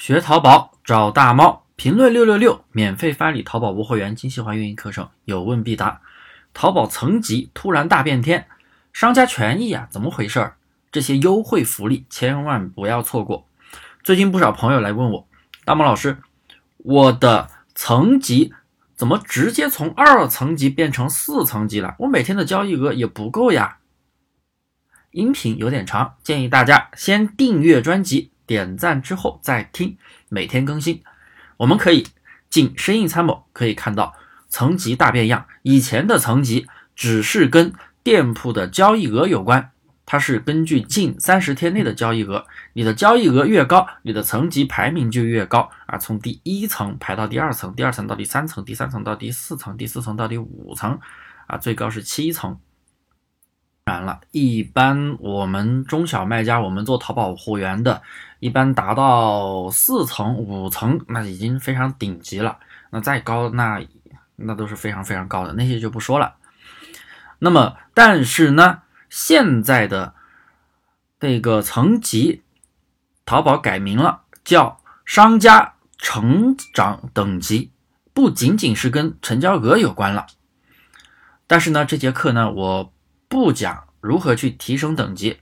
学淘宝找大猫，评论六六六，免费发你淘宝无货源精细化运营课程，有问必答。淘宝层级突然大变天，商家权益啊，怎么回事儿？这些优惠福利千万不要错过。最近不少朋友来问我，大猫老师，我的层级怎么直接从二层级变成四层级了？我每天的交易额也不够呀。音频有点长，建议大家先订阅专辑，点赞之后再听，每天更新。我们可以进生意参谋，可以看到层级大变样。以前的层级只是跟店铺的交易额有关，它是根据近三十天内的交易额，你的交易额越高，你的层级排名就越高啊。从第一层排到第二层，第二层到第三层，第三层到第四层，第四层到第五层，啊，最高是七层。完了，一般我们中小卖家，我们做淘宝货源的，一般达到四层、五层，那已经非常顶级了。那再高，那那都是非常非常高的，那些就不说了。那么，但是呢，现在的这个层级，淘宝改名了，叫商家成长等级，不仅仅是跟成交额有关了。但是呢，这节课呢，我。不讲如何去提升等级，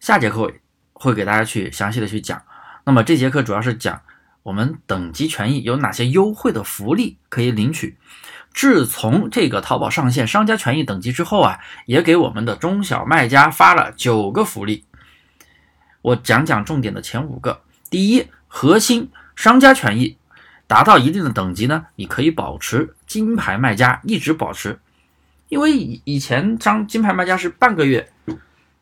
下节课会给大家去详细的去讲。那么这节课主要是讲我们等级权益有哪些优惠的福利可以领取。自从这个淘宝上线商家权益等级之后啊，也给我们的中小卖家发了九个福利。我讲讲重点的前五个。第一，核心商家权益达到一定的等级呢，你可以保持金牌卖家，一直保持。因为以以前张金牌卖家是半个月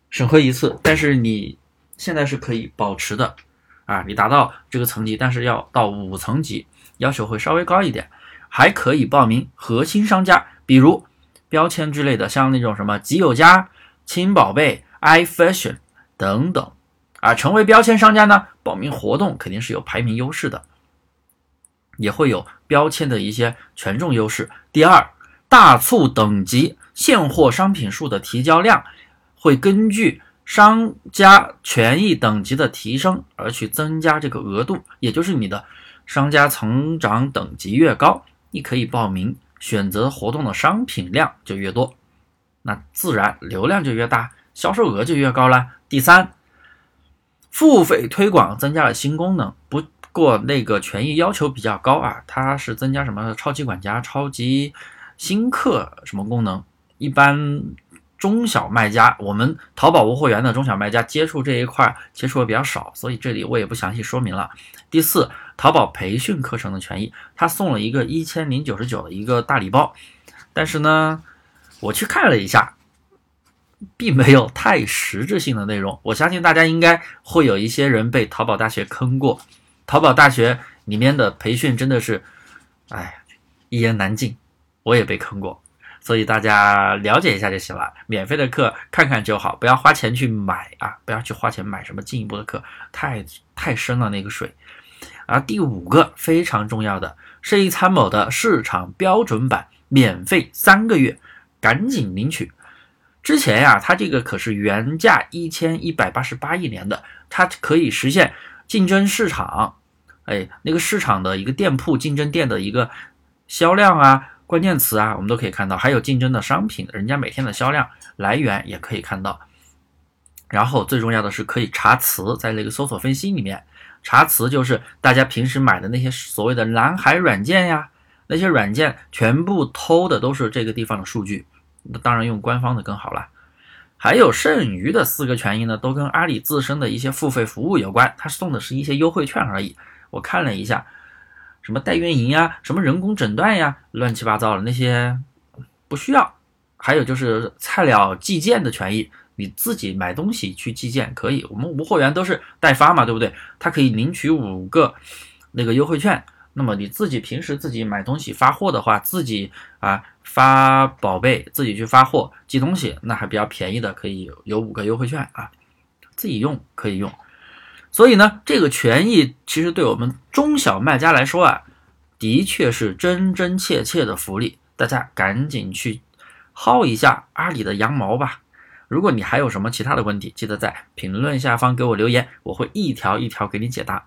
审核一次，但是你现在是可以保持的啊，你达到这个层级，但是要到五层级，要求会稍微高一点，还可以报名核心商家，比如标签之类的，像那种什么极有家、亲宝贝、iFashion 等等啊，成为标签商家呢，报名活动肯定是有排名优势的，也会有标签的一些权重优势。第二。大促等级现货商品数的提交量会根据商家权益等级的提升而去增加这个额度，也就是你的商家成长等级越高，你可以报名选择活动的商品量就越多，那自然流量就越大，销售额就越高了。第三，付费推广增加了新功能，不过那个权益要求比较高啊，它是增加什么超级管家、超级。新客什么功能？一般中小卖家，我们淘宝无货源的中小卖家接触这一块接触的比较少，所以这里我也不详细说明了。第四，淘宝培训课程的权益，他送了一个一千零九十九的一个大礼包，但是呢，我去看了一下，并没有太实质性的内容。我相信大家应该会有一些人被淘宝大学坑过，淘宝大学里面的培训真的是，哎，一言难尽。我也被坑过，所以大家了解一下就行了。免费的课看看就好，不要花钱去买啊！不要去花钱买什么进一步的课，太太深了那个水。而第五个非常重要的，生意参谋的市场标准版免费三个月，赶紧领取。之前呀，它这个可是原价一千一百八十八一年的，它可以实现竞争市场，哎，那个市场的一个店铺竞争店的一个销量啊。关键词啊，我们都可以看到，还有竞争的商品，人家每天的销量来源也可以看到。然后最重要的是可以查词，在那个搜索分析里面查词，就是大家平时买的那些所谓的蓝海软件呀，那些软件全部偷的都是这个地方的数据，那当然用官方的更好了。还有剩余的四个权益呢，都跟阿里自身的一些付费服务有关，它送的是一些优惠券而已。我看了一下。什么代运营呀，什么人工诊断呀，乱七八糟的那些不需要。还有就是菜鸟寄件的权益，你自己买东西去寄件可以。我们无货源都是代发嘛，对不对？它可以领取五个那个优惠券。那么你自己平时自己买东西发货的话，自己啊发宝贝，自己去发货寄东西，那还比较便宜的，可以有五个优惠券啊，自己用可以用。所以呢，这个权益其实对我们中小卖家来说啊，的确是真真切切的福利。大家赶紧去薅一下阿里的羊毛吧。如果你还有什么其他的问题，记得在评论下方给我留言，我会一条一条给你解答。